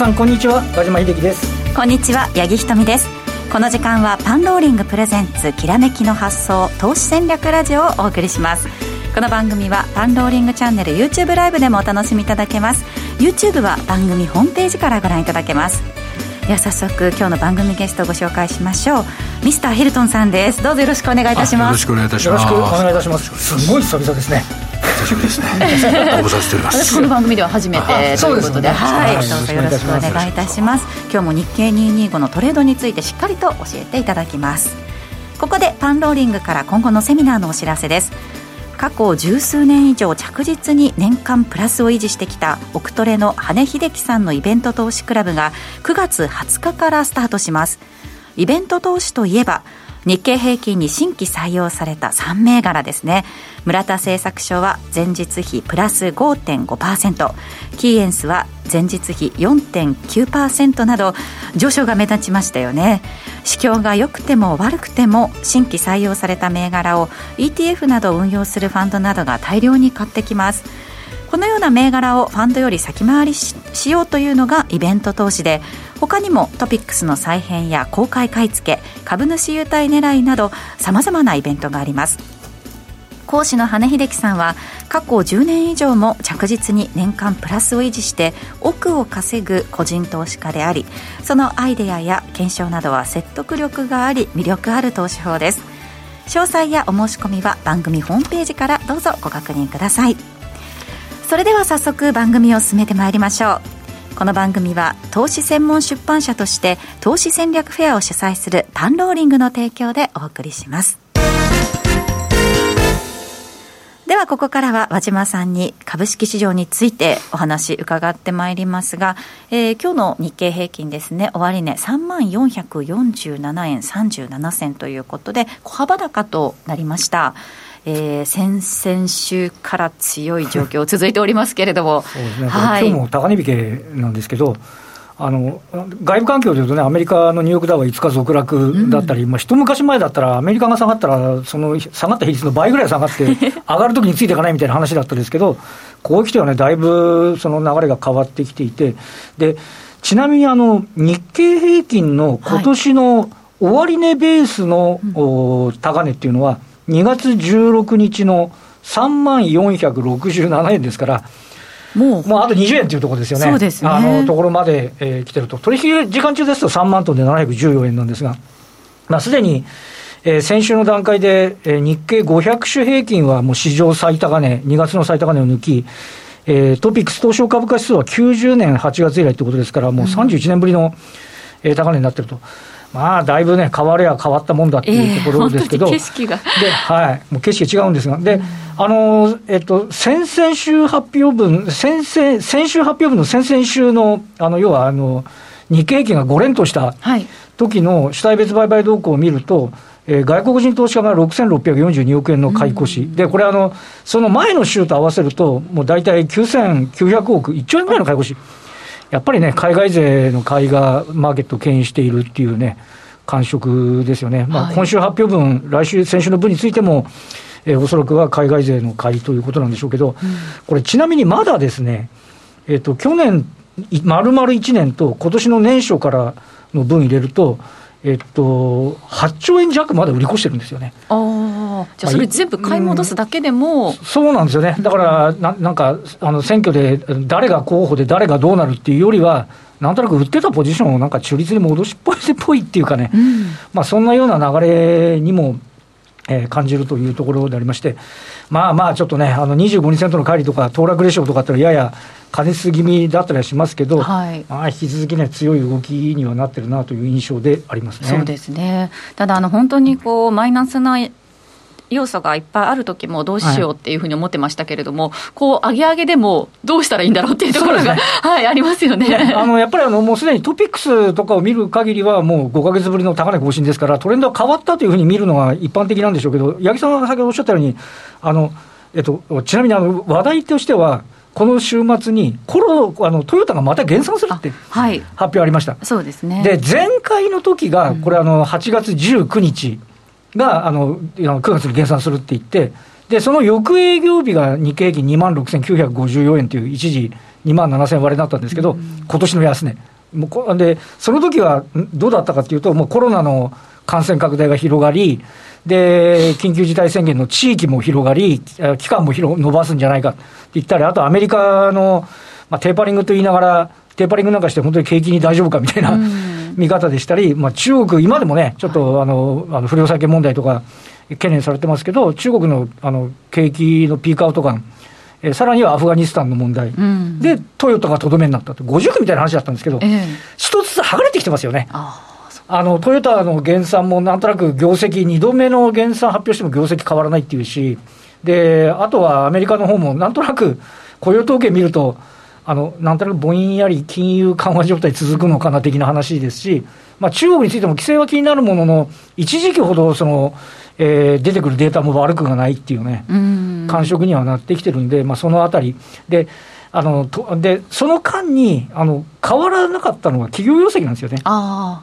皆さんこんにちは。和島秀樹です。こんにちは八木ひとみです。この時間はパンローリングプレゼンツきらめきの発想投資戦略ラジオをお送りします。この番組はパンローリングチャンネル YouTube ライブでもお楽しみいただけます。YouTube は番組ホームページからご覧いただけます。では早速今日の番組ゲストをご紹介しましょう。ミスターヒルトンさんです。どうぞよろしくお願いいたします。よろしくお願いいたします。よろしくお願いいたします。すごい久々ですね久しぶりですね。ご無沙汰しております。私この番組では初めてということで、はい、どうぞよろしくお願いいたします。今日も日経225のトレードについてしっかりと教えていただきます。ここでパンローリングから今後のセミナーのお知らせです。過去十数年以上着実に年間プラスを維持してきたオクトレの羽根秀樹さんのイベント投資クラブが9月20日からスタートしますイベント投資といえば日経平均に新規採用された3銘柄ですね。村田製作所は前日比プラス5.5%キーエンスは前日比4.9%など上昇が目立ちましたよね。市況が良くても悪くても新規採用された銘柄を ETF などを運用するファンドなどが大量に買ってきます。このような銘柄をファンドより先回りしようというのがイベント投資で他にもトピックスの再編や公開買い付け株主優待狙いなどさまざまなイベントがあります。講師の羽秀樹さんは過去10年以上も着実に年間プラスを維持して億を稼ぐ個人投資家でありそのアイデアや検証などは説得力があり魅力ある投資法です。詳細やお申し込みは番組ホームページからどうぞご確認ください。それでは早速番組を進めてまいりましょう。この番組は投資専門出版社として投資戦略フェアを主催するパンローリングの提供でお送りします。ではここからは和島さんに株式市場についてお話伺ってまいりますが、えー、今日の日経平均ですね。終値、ね、3万447円37銭ということで小幅高となりました。えー、先々週から強い状況続いておりますけれども、そうですね、はい、今日も高値引けなんですけど、あの外部環境でいうとね、アメリカのニューヨークダウは5日続落だったり、うん、まあ一昔前だったら、アメリカが下がったら、その下がった比率の倍ぐらい下がって、上がるときについていかないみたいな話だったんですけど、ここへ来てはね、だいぶその流れが変わってきていて、でちなみにあの日経平均の今年の終値ベースの、はい、高値っていうのは、2月16日の3万467円ですから、もう。もうあと20円というところですよね、そうですね。あのところまで、えー、来てると、取引時間中ですと3万トンで714円なんですが、まあ、すでに、えー、先週の段階で、えー、日経500種平均はもう史上最高値、2月の最高値を抜き、えー、トピックス東証株価指数は90年8月以来ということですから、もう31年ぶりの、うん、えー、高値になってると。まあ、だいぶね、変われや変わったもんだっていうところですけど、えー、景色が。で、はい、もう景色が違うんですが、で、うん、あの、えっと、先々週発表分、先々、先週発表分の先々週の、あの、要は、あの、日経平均が5連とした時の主体別売買動向を見ると、えー、外国人投資家が6642億円の買い越し、うん、でこれあの、その前の週と合わせると、もう大体9900億、1兆円ぐらいの買い越し。やっぱりね、海外勢の買いがマーケットを牽引しているっていうね、感触ですよね。まあ、今週発表分、来週、先週の分についても、えー、おそらくは海外勢の買いということなんでしょうけど、うん、これ、ちなみにまだですね、えっ、ー、と、去年、丸々1年と、今年の年初からの分入れると、えっと、8兆円弱まで売り越してるんですよね。あじゃあ、それ全部買い戻すだけでも、うん、そうなんですよね、だからななんかあの選挙で誰が候補で誰がどうなるっていうよりは、なんとなく売ってたポジションをなんか中立に戻しっぽいっぽいっていうかね、うん、まあ、そんなような流れにも、えー、感じるというところでありまして、まあまあ、ちょっとね、あの25日のの帰りとか、騰落レシオとかってやや過熱気味だったりはしますけど、はい、まあ、引き続きね、強い動きにはなってるなという印象でありますね。そうですねただあの本当にこうマイナスな要素がいっぱいある時もどうしようっていうふうに思ってましたけれども、はい、こう上げ上げでもどうしたらいいんだろうっていうところが、ね、はい、ありますよね。あのやっぱりあのもうすでにトピックスとかを見る限りは、もう5か月ぶりの高値更新ですから、トレンドは変わったというふうに見るのが一般的なんでしょうけど、八木さんが先ほどおっしゃったように、あのえっと、ちなみにあの話題としては、この週末にコロあのトヨタがまた減産するって発表ありました。はい、そうですね。で前回の時が、これあの、8月19日があの9月に減産するって言って、でその翌営業日が日経平均2万6954円という一時2万7000割れだったんですけど、うん、今年の安値。もうこで、その時はどうだったかというと、もうコロナの感染拡大が広がり、で、緊急事態宣言の地域も広がり、期間も広伸ばすんじゃないかって言ったり、あとアメリカの、まあ、テーパリングと言いながら、テーパリングなんかして本当に景気に大丈夫かみたいな、見方でしたり、まあ、中国、今でもね、ちょっとあの、あの不良債権問題とか懸念されてますけど、中国のあの景気のピークアウト感、えー、さらにはアフガニスタンの問題、うん、で、トヨタがとどめになったと、50区みたいな話だったんですけど、一、え。ー、つずつ剥がれてきてますよね。あのトヨタの減産もなんとなく業績、2度目の減産発表しても業績変わらないっていうし、であとはアメリカの方もなんとなく雇用統計見ると、あのなんとなくぼんやり金融緩和状態続くのかな的な話ですし、まあ、中国についても規制は気になるものの、一時期ほどその、えー、出てくるデータも悪くがないっていうね、感触にはなってきてるんで、まあ、そのあたり。で、あのとでその間にあの変わらなかったのが企業業績なんですよね。あ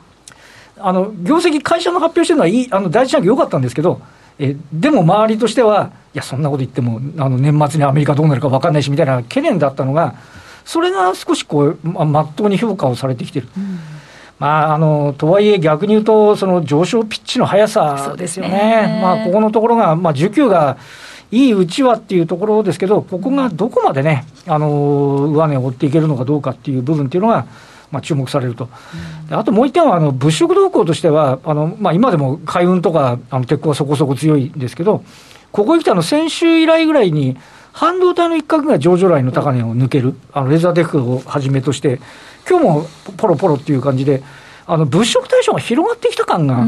あの業績、会社の発表してるのはいい、あの第一四半期良かったんですけど、えでも周りとしては、いや、そんなこと言っても、あの年末にアメリカどうなるか分かんないしみたいな懸念だったのが、それが少しこう、ままっとうに評価をされてきてる。うんまあ、あのとはいえ、逆に言うと、その上昇ピッチの速さですよね、ねまあ、ここのところが、まあ、需給がいいうちはっていうところですけど、ここがどこまでね、あの上値を追っていけるのかどうかっていう部分っていうのが、まあ、注目されると、うん、あともう一点は、あの物色動向としては、あのまあ、今でも海運とかあの鉄鋼はそこそこ強いんですけど、ここに来たの先週以来ぐらいに、半導体の一角が上場来の高値を抜ける、あのレーザーデックをはじめとして、今日もポロポロっていう感じで、あの物色対象が広がってきた感が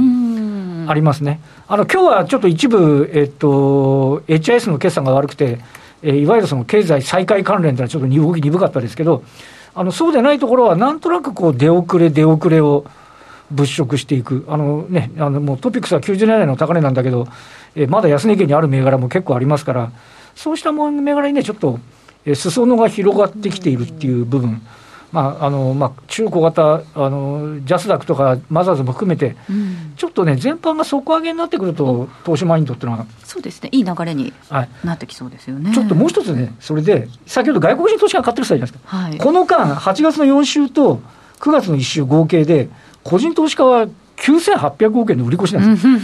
ありますね。あの今日はちょっと一部、えっと、HIS の決算が悪くて、えいわゆるその経済再開関連というのはちょっと動き鈍かったですけど、あのそうでないところは、なんとなくこう出遅れ、出遅れを物色していく、あのね、あのもうトピックスは90年代の高値なんだけど、えまだ安値圏にある銘柄も結構ありますから、そうした銘柄にね、ちょっと、え裾野が広がってきているっていう部分。まああのまあ、中小型あの、ジャスダックとかマザーズも含めて、うん、ちょっとね、全般が底上げになってくると、投資マインドっていうのは、そうですね、いい流れになってきそうですよね、はい、ちょっともう一つね、それで、先ほど外国人投資家買ってる人いじゃないですか、はい、この間、8月の4週と9月の1週合計で、個人投資家は9800億円の売り越しなんですよ。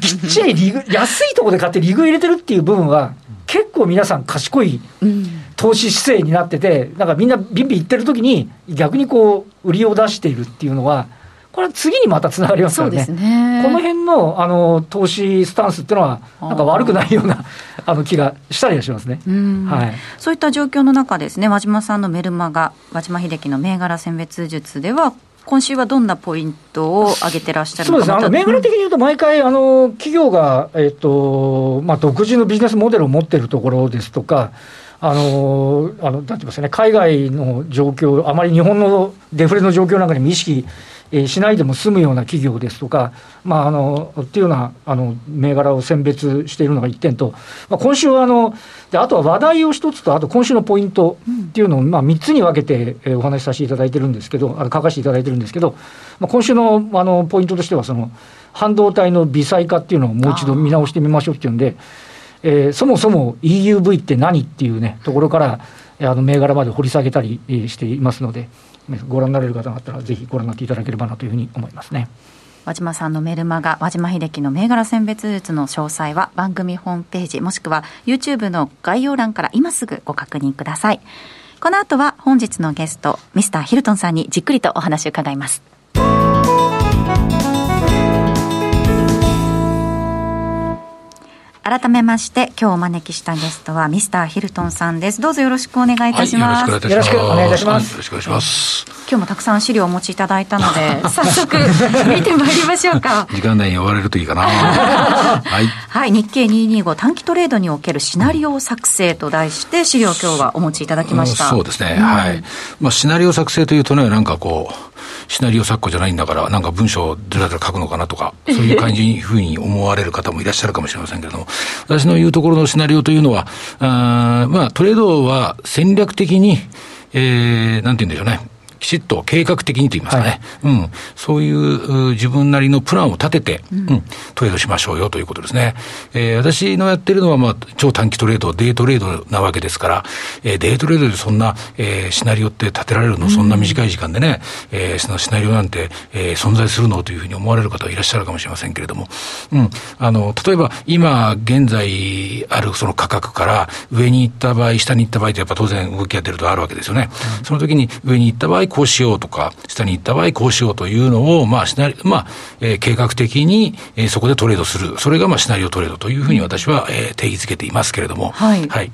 きっちりリグ安いところで買ってリグ入れてるっていう部分は、結構皆さん賢い。うん投資姿勢になってて、なんかみんなビンビン言ってる時に、逆にこう、売りを出しているっていうのは、これは次にまたつながりますからね、ね。この辺のあの投資スタンスっていうのは、なんか悪くないようなあの気がしたりはしますね、はい、そういった状況の中ですね、和島さんのメルマガ、和島秀樹の銘柄選別術では、今週はどんなポイントを挙げてらっしゃるそうですね、銘柄的に言うと、毎回、あの企業が、えっとまあ、独自のビジネスモデルを持っているところですとか、あのあのなんて言いますかね、海外の状況、あまり日本のデフレの状況なんかにも意識しないでも済むような企業ですとか、まあ、あのっていうようなあの銘柄を選別しているのが1点と、まあ、今週はあので、あとは話題を1つと、あと今週のポイントっていうのを、まあ、3つに分けてお話しさせていただいてるんですけど、あの書かせていただいてるんですけど、まあ、今週のあのポイントとしてはその、半導体の微細化っていうのをもう一度見直してみましょうっていうんで、えー、そもそも EUV って何っていうね、ところから、あの銘柄まで掘り下げたりしていますので、ご覧になれる方があったら、ぜひご覧になっていただければなというふうに思いますね。和島さんのメルマガ、和島秀樹の銘柄選別術の詳細は番組ホームページ、もしくは YouTube の概要欄から今すぐご確認ください。この後は本日のゲスト、ミスターヒルトンさんにじっくりとお話を伺います。改めまして今日お招きしたゲストはミスターヒルトンさんです。どうぞよろしくお願いいたします、はい、よろしくお願いいたします。よろしくお願いします。今日もたくさん資料をお持ちいただいたので 早速見てまいりましょうか。時間内に終われるといいかな。はい、はい、日経225短期トレードにおけるシナリオ作成と題して資料今日はお持ちいただきました、うん、そうですね、うん、はいまあシナリオ作成というとねなんかこうシナリオ作家じゃないんだから、なんか文章をずらずら書くのかなとか、そういう感じにふうに思われる方もいらっしゃるかもしれませんけれども、私の言うところのシナリオというのは、あまあ、トレードは戦略的に、えー、なんて言うんでしょうね。きちっと計画的にと言いますかね、はい、うん、そういう自分なりのプランを立てて、うん、トレードしましょうよということですね。えー、私のやってるのは、まあ、超短期トレード、デイトレードなわけですから、えー、デイトレードでそんな、えー、シナリオって立てられるの、そんな短い時間でね、えー、そのシナリオなんて、えー、存在するのというふうに思われる方はいらっしゃるかもしれませんけれども、うん、あの、例えば今現在あるその価格から上に行った場合、下に行った場合ってやっぱ当然動きが出るとあるわけですよね。うん、その時に上に行った場合こうしようとか、下に行った場合こうしようというのを、まあ、シナリまあ、えー、計画的に、えー、そこでトレードする。それがまあシナリオトレードというふうに私は、えー、定義づけていますけれども。はい。はい、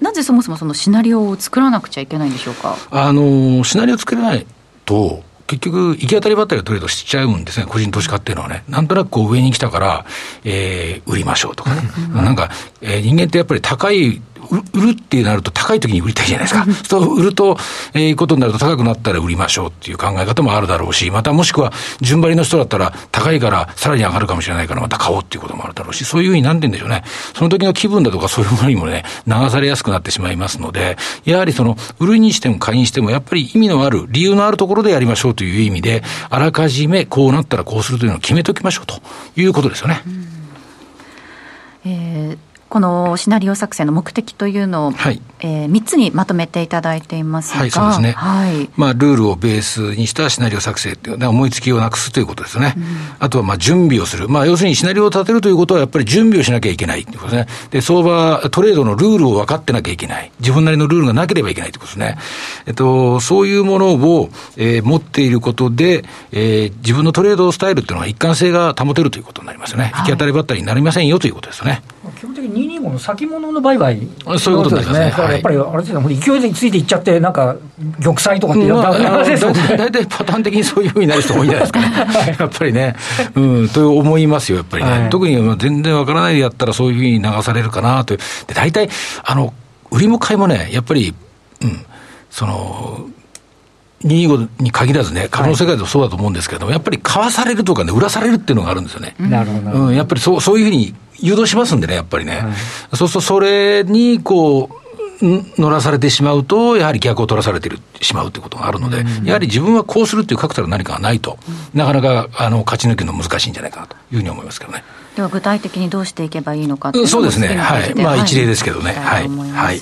なぜそもそもそのシナリオを作らなくちゃいけないんでしょうか？あの、シナリオ作れないと、結局、行き当たりばったりトレードしちゃうんですね、個人投資家っていうのはね。なんとなくこう上に来たから、えー、売りましょうとかね。なんか、えー、人間ってやっぱり高い売るってなると高い時に売りたいじゃないですか。そう売ると、えー、いうことになると高くなったら売りましょうっていう考え方もあるだろうし、またもしくは順張りの人だったら高いからさらに上がるかもしれないからまた買おうっていうこともあるだろうし、そういうふうになんて言うんでしょうね。その時の気分だとかそういうものにもね、流されやすくなってしまいますので、やはりその、売るにしても買いにしても、やっぱり意味のある、理由のあるところでやりましょうという意味で、あらかじめこうなったらこうするというのを決めておきましょうということですよね。えーこのシナリオ作成の目的というのを、はい。えー、3つにまとめていただいていますが、はい、そうですね、はい。まあ、ルールをベースにしたシナリオ作成っていう、思いつきをなくすということですね、うん、あとはまあ準備をする、まあ、要するにシナリオを立てるということは、やっぱり準備をしなきゃいけないということですね、で相場、トレードのルールを分かってなきゃいけない、自分なりのルールがなければいけないということですね、えっと、そういうものを、えー、持っていることで、えー、自分のトレードスタイルっていうのは一貫性が保てるということになりますよね、はい、行き当たりばったりになりませんよということですよね。基本的に225の先物の売買そういうことですね。だからやっぱり、あれですね、勢いでついていっちゃって、なんか、玉砕とかってまあ、大体パターン的にそういうふうになる人も多いんじゃないですかね。やっぱりね、うん、と思いますよ、やっぱりね。はい、特に全然わからないでやったら、そういうふうに流されるかなという。で、大体、あの、売りも買いもね、やっぱり、うん、その、225に限らずね、株の世界でもそうだと思うんですけど、はい、やっぱり買わされるとかね、売らされるっていうのがあるんですよね。なるほど。うん、やっぱりそうそういうふうに誘導しますんでね、やっぱりね。はい、そうすると、それに、こう、乗らされてしまうと、やはり逆を取らされてしまうということがあるので、やはり自分はこうするっていう確たる何かがないと、なかなかあの勝ち抜くの難しいんじゃないかなというふうに思いますけどね。では具体的にどうしていけばいいのかそうですね、はい、まあ一例ですけどね、はい、はい、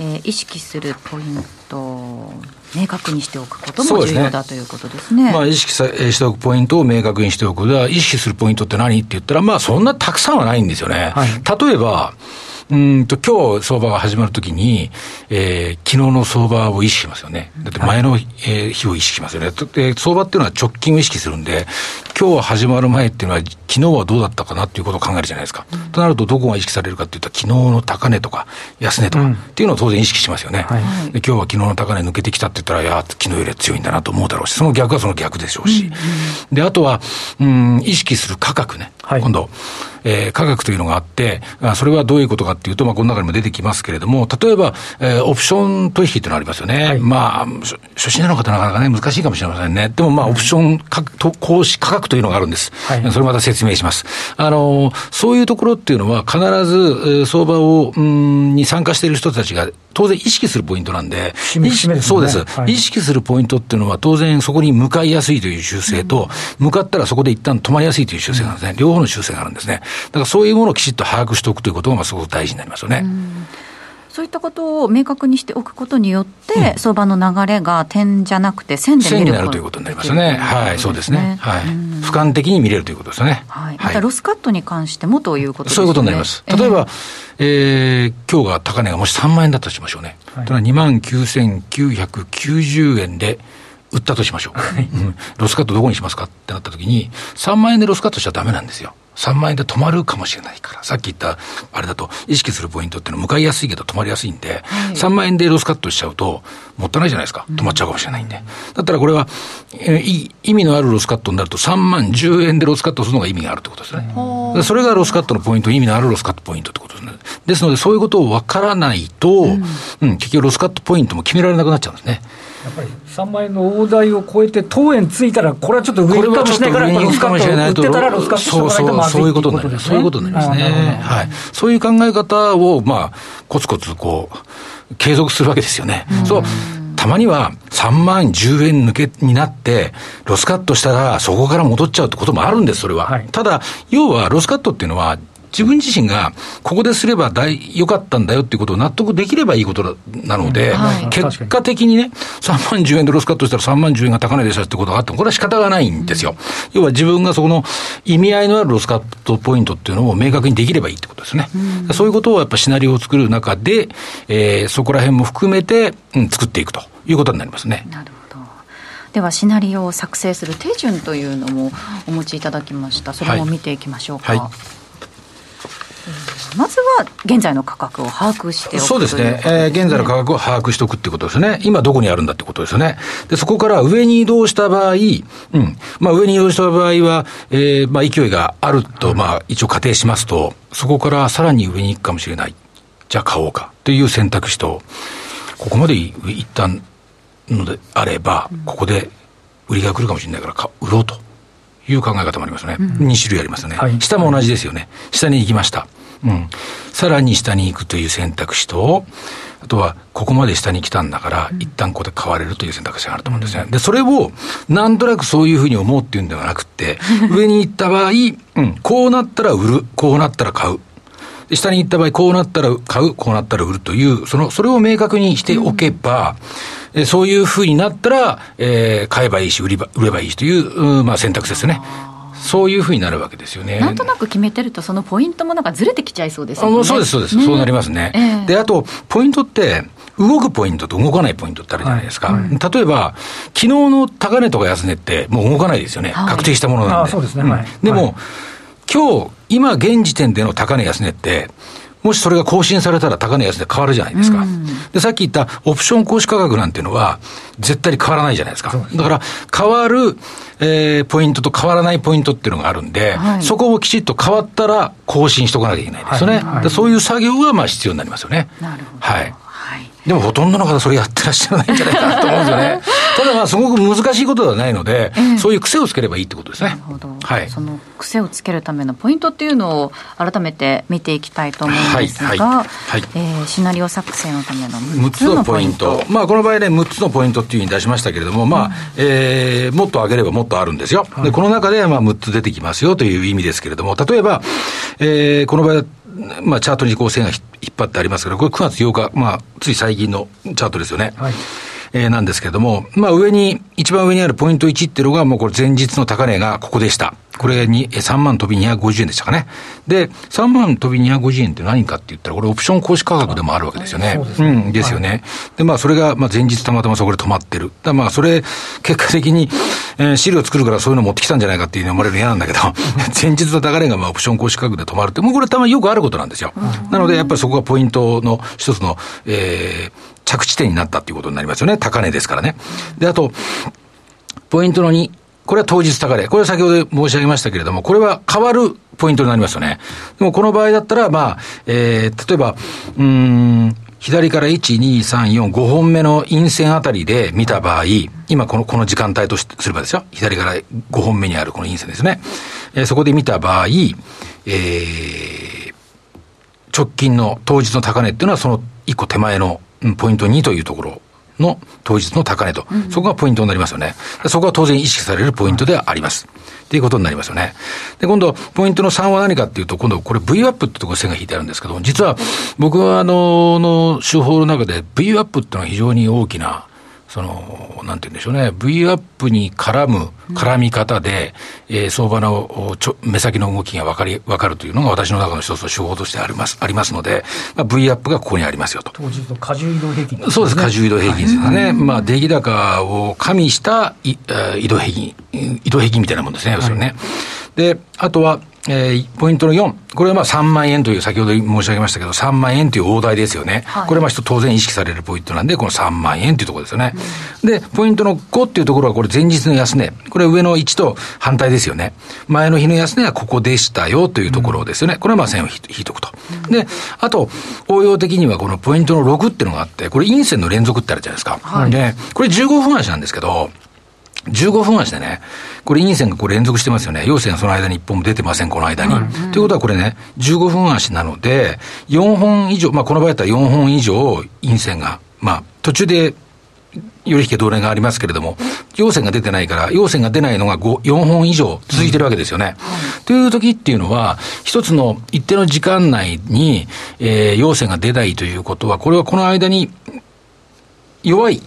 えー、意識するポイント、明確にしておくことも重要だ、ね、ということですね。まあ、意識さしておくポイントを明確にしておく。では、意識するポイントって何って言ったら、まあ、そんなたくさんはないんですよね。はい、例えば、うんと、今日相場が始まるときに、えー、昨日の相場を意識しますよね。だって前の、はい、えー、日を意識しますよね。で、相場っていうのは直近を意識するんで、今日始まる前っていうのは、昨日はどうだったかなっていうことを考えるじゃないですか。うん、となると、どこが意識されるかっていうと、昨日の高値とか、安値とか、っていうのを当然意識しますよね。はい、で今日は昨日の高値抜けてきたって言ったら、いや、昨日よりは強いんだなと思うだろうし、その逆はその逆でしょうし。うんうん、で、あとは、うん、意識する価格ね。はい、今度、えー、価格というのがあって、それはどういうことかっていうと、まあ、この中にも出てきますけれども、例えば、えー、オプション取引っていうのがありますよね。はい、まあ、初心者の方なかなかね、難しいかもしれませんね。でも、まあ、オプション価格、投資価格というのがあるんです。はい、それまた説明します。あの、そういうところっていうのは、必ず、えー、相場を、うん、に参加している人たちが、当然意識するポイントなんで、ね、そうです、はい、意識するポイントっていうのは、当然そこに向かいやすいという習性と、うん、向かったらそこで一旦止まりやすいという習性なんですね。両方の習性があるんですね。だからそういうものをきちっと把握しておくということが、まあ、すごく大事になりますよね。そういったことを明確にしておくことによって、相場の流れが点じゃなくて線で見るということになりますね。はい、そうですね。はい。俯瞰的に見れるということですね。はい。またロスカットに関してもということですね。そういうことになります。例えば、えー、今日が高値がもし3万円だったとしましょうね。はい、2万9990円で、売ったとしましょう、はいうん。ロスカットどこにしますかってなった時に、3万円でロスカットしちゃダメなんですよ。3万円で止まるかもしれないから、さっき言ったあれだと、意識するポイントっていうのは向かいやすいけど止まりやすいんで、はい、3万円でロスカットしちゃうと、もったいないじゃないですか。止まっちゃうかもしれないんで。だったらこれは、えー、意味のあるロスカットになると、3万10円でロスカットするのが意味があるってことですね。それがロスカットのポイント、意味のあるロスカットポイントってことですね。ですので、そういうことを分からないと、うん、うん、結局ロスカットポイントも決められなくなっちゃうんですね。やっぱり3万円の大台を超えて、当円ついたら、これはちょっと上かもしれないから、ロスカット売ってたら、ロスカットしとかないとまずいそういうことになります。そういうことになりますね。はい。そういう考え方を、まあ、コツコツこう、継続するわけですよね。そう。たたまには3万10円抜けになって、ロスカットしたらそこから戻っちゃうってこともあるんです、それは。はい、ただ、要はロスカットっていうのは、自分自身がここですれば大良かったんだよっていうことを納得できればいいことなので、はい、結果的にね、3万10円でロスカットしたら3万10円が高値でしたってことがあっても、これは仕方がないんですよ。うん、要は自分がそこの意味合いのあるロスカットポイントっていうのを明確にできればいいってことですね。うん、そういうことをやっぱシナリオを作る中で、えー、そこら辺も含めて、うん、作っていくということになりますね。なるほど。ではシナリオを作成する手順というのもお持ちいただきました。それも見ていきましょうか。はいはいまずは現在の価格を把握しておくそうですね、えー、現在の価格を把握しておくっていうことですね、今どこにあるんだってことですよね。で、そこから上に移動した場合、うん、まあ上に移動した場合は、えー、まあ勢いがあると、まあ一応仮定しますと、そこからさらに上に行くかもしれない。じゃあ買おうかという選択肢と、ここまで一旦のであれば、ここで売りが来るかもしれないから売ろうという考え方もありますね。うん、2種類ありますね、はい、下も同じですよね。下に行きました。うん。さらに下に行くという選択肢と、あとは、ここまで下に来たんだから、一旦ここで買われるという選択肢があると思うんですね。で、それを、なんとなくそういうふうに思うっていうんではなくて、上に行った場合、うん、こうなったら売る、こうなったら買う。下に行った場合、こうなったら買う、こうなったら売るという、その、それを明確にしておけば、うん、そういうふうになったら、えー、買えばいいし、売りば、売ればいいしという、うん、まあ選択肢ですね。そういうふうになるわけですよね。なんとなく決めてると、そのポイントもなんかずれてきちゃいそうですね。そうです、そうです、ね、そうなりますね。えー、で、あと、ポイントって、動くポイントと動かないポイントってあるじゃないですか。はいはい、例えば、昨日の高値とか安値って、もう動かないですよね。はい、確定したものなんで。そうですね。はい、でも、今日、今現時点での高値安値って、もしそれが更新されたら高値安で変わるじゃないですか。で、さっき言ったオプション行使価格なんていうのは、絶対に変わらないじゃないですか。だから、変わる、えー、ポイントと変わらないポイントっていうのがあるんで、はい、そこをきちっと変わったら更新しとかなきゃいけないですよね。はいはい、そういう作業がまあ必要になりますよね。なるほど。はい。でもほとんどの方それやってらっしゃらないんじゃないかなと思うんですよね。ただまあすごく難しいことではないので、えー、そういう癖をつければいいってことですね。なるほど。はい。その癖をつけるためのポイントっていうのを改めて見ていきたいと思うんですが、はいはいはい、えー、シナリオ作成のための6つのポイント。まあこの場合ね、6つのポイントっていうふうに出しましたけれども、まあ、うん、えー、もっと上げればもっとあるんですよ。で、この中でまあ6つ出てきますよという意味ですけれども、例えば、えー、この場合まあ、チャートにこう線が引っ張ってありますけど、これ9月8日、まあ、つい最近のチャートですよね。はいえー、なんですけれども、まあ上に、一番上にあるポイント1っていうのが、もうこれ前日の高値がここでした。これに3万飛び250円でしたかね。で、3万飛び250円って何かって言ったら、これオプション行使価格でもあるわけですよね。うねうん、ですよね。はい、で、まあそれが、まあ前日たまたまそこで止まってる。だまあそれ、結果的に、えー、資料作るからそういうの持ってきたんじゃないかっていうふうに思われるの嫌なんだけど、前日の高値がまあオプション行使価格で止まるって、もうこれたまによくあることなんですよ。なのでやっぱりそこがポイントの一つの、えー、着地点になったっていうことになりますよね。高値ですからね。で、あと、ポイントの2、これは当日高値。これは先ほど申し上げましたけれども、これは変わるポイントになりますよね。でもこの場合だったら、まあ、えー、例えば、うん、左から1、2、3、4、5本目の陰線あたりで見た場合、今この、この時間帯とすればですよ。左から5本目にあるこの陰線ですね。えー、そこで見た場合、えー、直近の当日の高値っていうのはその1個手前のポイント2というところの当日の高値と、そこがポイントになりますよね。そこは当然意識されるポイントではあります。っていうことになりますよね。で、今度、ポイントの3は何かっていうと、今度、これ V アップってところ線が引いてあるんですけど、実は僕はあの、の手法の中で V アップっていうのは非常に大きな、その、なんて言うんでしょうね、V アップに絡む、絡み方で、うん、えー、相場のちょ目先の動きが分かり、分かるというのが私の中の一つの手法としてあります、ありますので、まあ、V アップがここにありますよと。当日の過重移動平均、ね、そうです、過重移動平均ですよね。はい、まあ、出来高を加味したい移動平均、移動平均みたいなもんですね、要するにね。で、あとは、えー、ポイントの4。これはまあ3万円という、先ほど申し上げましたけど、3万円という大台ですよね。はい、これはまあ当然意識されるポイントなんで、この3万円というところですよね。うん、で、ポイントの5っていうところは、これ前日の安値。これ上の1と反対ですよね。前の日の安値はここでしたよというところですよね。うん、これはまあ線を引いておくと。うん、で、あと、応用的にはこのポイントの6っていうのがあって、これ陰線の連続ってあるじゃないですか。はい、で、これ15分足なんですけど、15分足でね、これ陰線がこれ連続してますよね。陽線はその間に1本も出てません、この間に。と、うん、いうことはこれね、15分足なので、4本以上、まあこの場合だったら4本以上陰線が、まあ途中でより引け同連がありますけれども、陽線が出てないから、陽線が出ないのが5 4本以上続いてるわけですよね。うん、という時っていうのは、一つの一定の時間内に、えー、陽線が出ないということは、これはこの間に弱い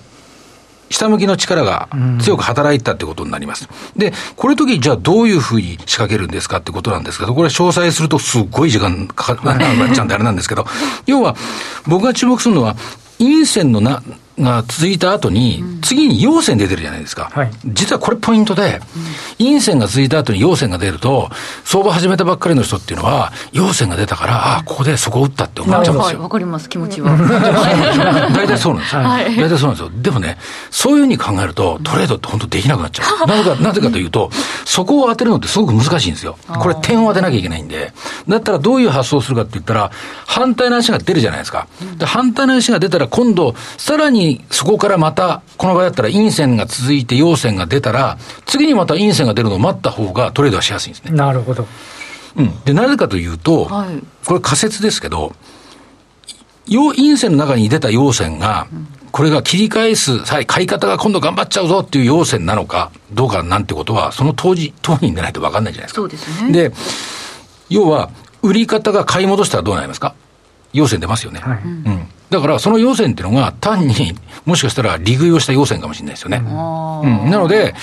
下向きの力が強く働いたってことになります。で、これ時、じゃあどういうふうに仕掛けるんですかってことなんですけど、これ詳細するとすっごい時間かか、なっちゃうんであれなんですけど、要は、僕が注目するのは、陰線のな、が続いた後に、次に陽線出てるじゃないですか。はい、実はこれポイントで、陰線が続いた後に陽線が出ると、相場始めたばっかりの人っていうのは、陽線が出たから、ああ、ここでそこを打ったって思っちゃうんですよ。わ、かります、気持ちは。大体そうなんです。はい、大体そうなんですよ。でもね、そういうふうに考えると、トレードって本当できなくなっちゃう。なぜか、なぜかというと、そこを当てるのってすごく難しいんですよ。これ点を当てなきゃいけないんで。だったらどういう発想をするかって言ったら、反対の足が出るじゃないですか。で反対の足が出たら今度、さらにそこからまた、この場合だったら陰線が続いて陽線が出たら、次にまた陰線が出るのを待った方がトレードはしやすいんですね。なるほど。うん。で、なぜかというと、はい、これ仮説ですけど、陽陰線の中に出た陽線が、これが切り返す、はい、買い方が今度頑張っちゃうぞっていう陽線なのかどうかなんてことは、その当時、当人でないと分かんないじゃないですか。そうですね。で、要は、売り方が買い戻したらどうなりますか？陽線出ますよね。はい、うん。だから、その要線っていうのが、単に、もしかしたら利食いをした要線かもしれないですよね。うん、なので、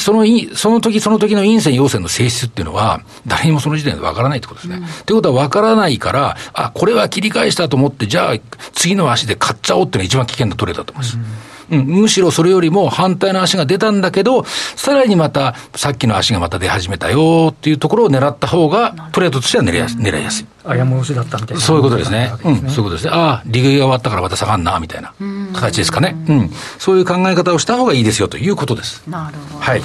その、その時その時の陰線、陽線の性質っていうのは、誰にもその時点でわからないってことですね。と、うん、いうことはわからないから、あ、これは切り返したと思って、じゃあ、次の足で買っちゃおうっていうのが一番危険なトレードだと思います。うんうん、むしろそれよりも反対の足が出たんだけど、さらにまた、さっきの足がまた出始めたよっていうところを狙った方が、トレードとしては狙いやす狙いやすい。あや戻しだったみたいな。そういうことですね。うん、そういうことですね。ああ、利食いが終わったからまた下がんな、みたいな形ですかね。うん。そういう考え方をした方がいいですよということです。なるほど。はい。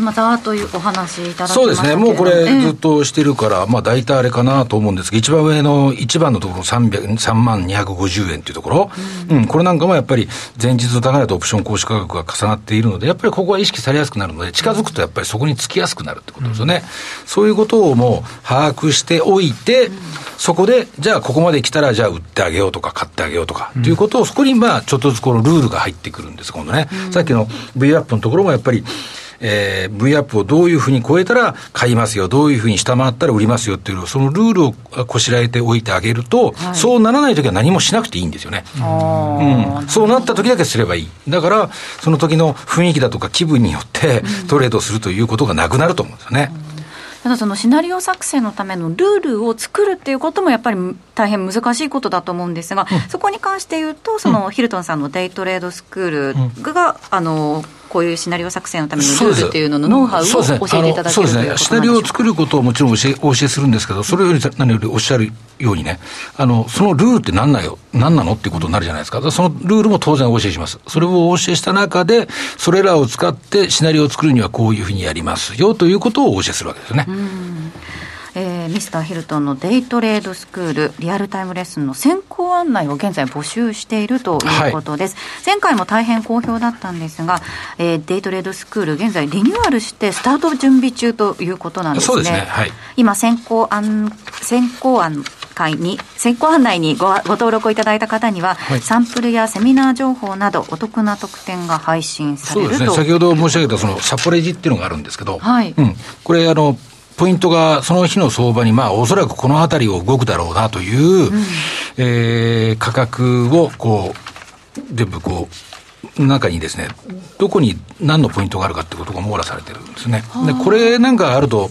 またというお話いただきそうですね、もうこれ、ずっとしてるから、まあ大体あれかなと思うんですが、一番上の一番のところ、3万250円というところ、うん、うん、これなんかもやっぱり、前日の高値とオプション行使価格が重なっているので、やっぱりここは意識されやすくなるので、近づくとやっぱりそこにつきやすくなるってことですよね。うん、そういうことをもう把握しておいて、うん、そこで、じゃあここまで来たら、じゃあ売ってあげようとか、買ってあげようとか、ということを、そこにまあ、ちょっとずつこのルールが入ってくるんです、今度ね。さっきの V アップのところもやっぱり、えー、V アップをどういうふうに超えたら買いますよ、どういうふうに下回ったら売りますよっていう、そのルールをこしらえておいてあげると、はい、そうならないときは何もしなくていいんですよね。うん、そうなったときだけすればいい。だから、その時の雰囲気だとか気分によってトレードするということがなくなると思うんですよね。うん。ただそのシナリオ作成のためのルールを作るっていうこともやっぱり大変難しいことだと思うんですが、うん、そこに関して言うと、そのヒルトンさんのデイトレードスクールが、うん、あのこういうシナリオ作成のためのルールっていうののノウハウを教えていただけるそうですね、シナリオを作ることをもちろん教えお教えするんですけど、それより何よりおっしゃるようにね、あのそのルールって何なよ何なのっていうことになるじゃないですか、そのルールも当然お教えします、それをお教えした中で、それらを使ってシナリオを作るにはこういうふうにやりますよということをお教えするわけですよね。えー、ミスターヒルトンのデイトレードスクールリアルタイムレッスンの先行案内を現在募集しているということです、はい、前回も大変好評だったんですが、えー、デイトレードスクール現在リニューアルしてスタート準備中ということなんですね。すね。はい、今先行案先行案会に先行案内にごご登録をいただいた方には、はい、サンプルやセミナー情報などお得な特典が配信されるそうですね。先ほど申し上げたそのサポレジっていうのがあるんですけど、はい。うん、これあのポイントがその日の相場に、まあ、おそらくこの辺りを動くだろうなという、うん、えー、価格を、こう、全部こう、中にですね、どこに何のポイントがあるかってことが網羅されてるんですね。で、これなんかあると、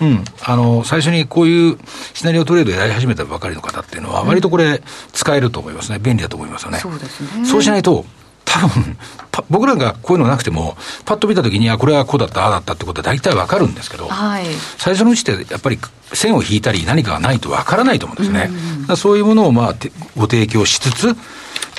うん、あの、最初にこういうシナリオトレードやり始めたばかりの方っていうのは、割とこれ使えると思いますね。便利だと思いますよね。そうですね。そうしないと、多分僕らがこういうのなくても、パッと見たときに、あ、これはこうだった、ああだったってことは大体わかるんですけど、はい、最初のうちってやっぱり線を引いたり、何かがないとわからないと思うんですね。うん、そういうものをまあご提供しつつ、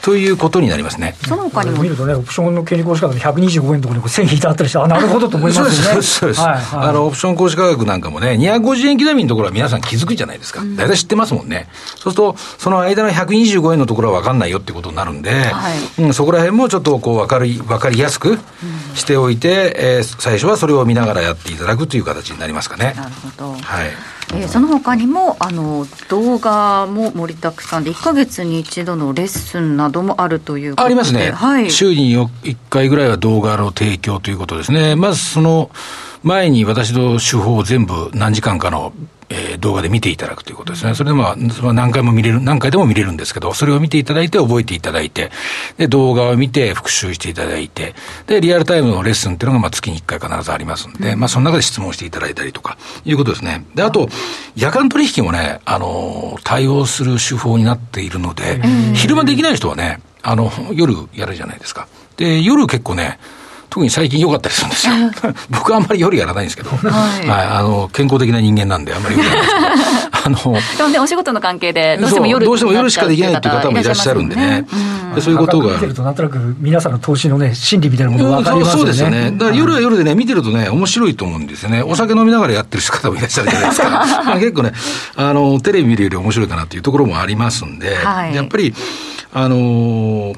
ということになりますね。その他にも見るとね、オプションの権利行使価格125円のところに線引いてあったりして、あ、なるほどと思いますね。そうです、そうです。はいはい、あの、オプション行使価格なんかもね、250円刻みのところは皆さん気づくじゃないですか。大体知ってますもんね。そうすると、その間の125円のところは分かんないよってことになるんで、はい、うん、そこら辺もちょっとこう分かり、分かりやすくしておいて、えー、最初はそれを見ながらやっていただくという形になりますかね。なるほど。はい。えー、その他にもあの動画も盛りだくさんで1か月に一度のレッスンなどもあるというありますね、はい、週に1回ぐらいは動画の提供ということですね。まずその前に私の手法を全部何時間かのえー、動画で見ていただくということですね。それでまあ、何回も見れる、何回でも見れるんですけど、それを見ていただいて覚えていただいて、で、動画を見て復習していただいて、で、リアルタイムのレッスンっていうのがまあ月に1回必ずありますんで、うん、まあその中で質問していただいたりとか、いうことですね。で、あと、夜間取引もね、あの、対応する手法になっているので、昼間できない人はね、あの、夜やるじゃないですか。で、夜結構ね、特に最近良かったりするんですよ。僕はあんまり夜やらないんですけど、はい、はい、あの、健康的な人間なんで、あんまり夜やらないですけど、あの、でもね、お仕事の関係で、どうしても夜どうしても夜しかできないっていう方もいらっしゃるんでね。でそういうことが。見てると、なんとなく皆さんの投資のね、心理みたいなものが分かりますよね。そうですよね。だから夜は夜でね、見てるとね、面白いと思うんですよね。お酒飲みながらやってる方もいらっしゃるじゃないですか。結構ね、あの、テレビ見るより面白いかなっていうところもありますんで、はい、やっぱり、あのー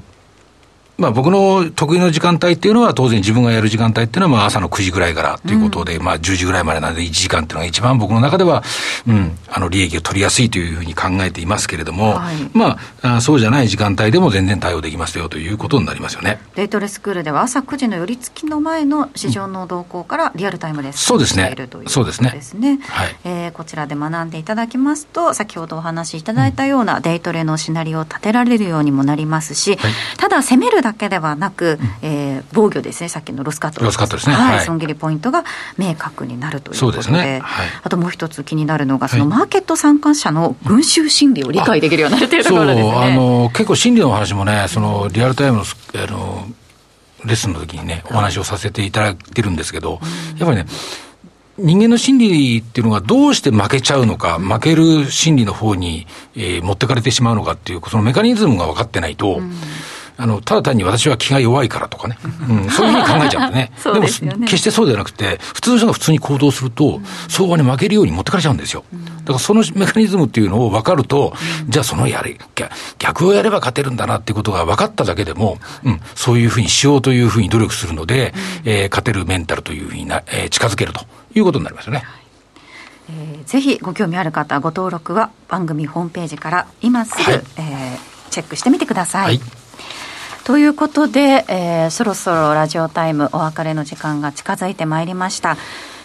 まあ、僕の得意の時間帯っていうのは、当然自分がやる時間帯っていうのは、まあ、朝の9時ぐらいからということで、うん、まあ、10時ぐらいまでなんで、1時間っていうのが一番僕の中では、うん、あの、利益を取りやすいというふうに考えていますけれども、はい、まああ、そうじゃない時間帯でも全然対応できますよということになりますよね。デイトレスクールでは、朝9時の寄り付きの前の市場の動向からリアルタイムでそうですね。そうですね。ですね。はい。えー、こちらで学んでいただきますと、先ほどお話しいただいたようなデイトレのシナリオを立てられるようにもなりますし、はい、ただ攻めるだけではなく、うん、えー、防御ですね、さっきのロスカット。ロスカットですね、はい、はい、損切りポイントが明確になるということで、ですね。はい、あともう一つ気になるのが、そのマーケット参加者の群衆心理を理解できるようになるというところですね。あの結構心理の話もね、そのリアルタイムのあのレッスンの時にね、お話をさせていただいてるんですけど、やっぱりね、人間の心理っていうのがどうして負けちゃうのか、負ける心理の方に、えー、持ってかれてしまうのかっていう、そのメカニズムが分かってないと、うんあの、ただ単に私は気が弱いからとかね、うん、そういうふうに考えちゃうんでね。でね。でも、決してそうではなくて、普通の人が普通に行動すると、相場に負けるように持ってかれちゃうんですよ。だからそのメカニズムっていうのを分かると、じゃあそのやり、逆をやれば勝てるんだなっていうことが分かっただけでも、うん、そういうふうにしようというふうに努力するので、えー、勝てるメンタルというふうにな、えー、近づけるということになりますよね。えー、ぜひご興味ある方ご登録は番組ホームページから今すぐ、はい、えー、チェックしてみてください、はいということで、えー、そろそろラジオタイムお別れの時間が近づいてまいりました。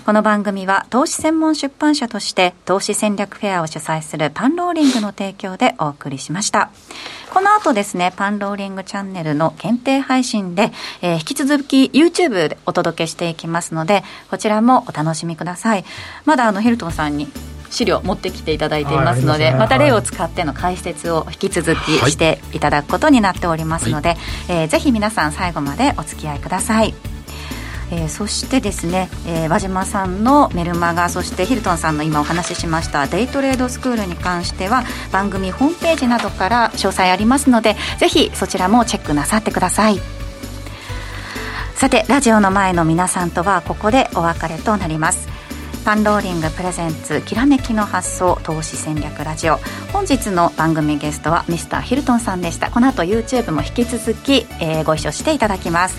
この番組は投資専門出版社として投資戦略フェアを主催するパンローリングの提供でお送りしました。この後ですね、パンローリングチャンネルの限定配信で、えー、引き続き YouTube でお届けしていきますので、こちらもお楽しみください。まだあのヒルトンさんに資料持ってきていただいていますので、はいまた例を使っての解説を引き続きしていただくことになっておりますので、はい、えー、ぜひ皆さん最後までお付き合いください。えー、そしてですね、えー、和島さんのメルマガそしてヒルトンさんの今お話ししましたデイトレードスクールに関しては番組ホームページなどから詳細ありますのでぜひそちらもチェックなさってください。さてラジオの前の皆さんとはここでお別れとなりますパンローリングプレゼンツきらめきの発想投資戦略ラジオ。本日の番組ゲストはミスターヒルトンさんでした。この後 YouTube も引き続き、えー、ご一緒していただきます。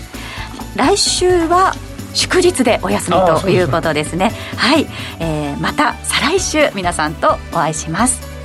来週は祝日でお休みということですね。はい、えー、また再来週皆さんとお会いします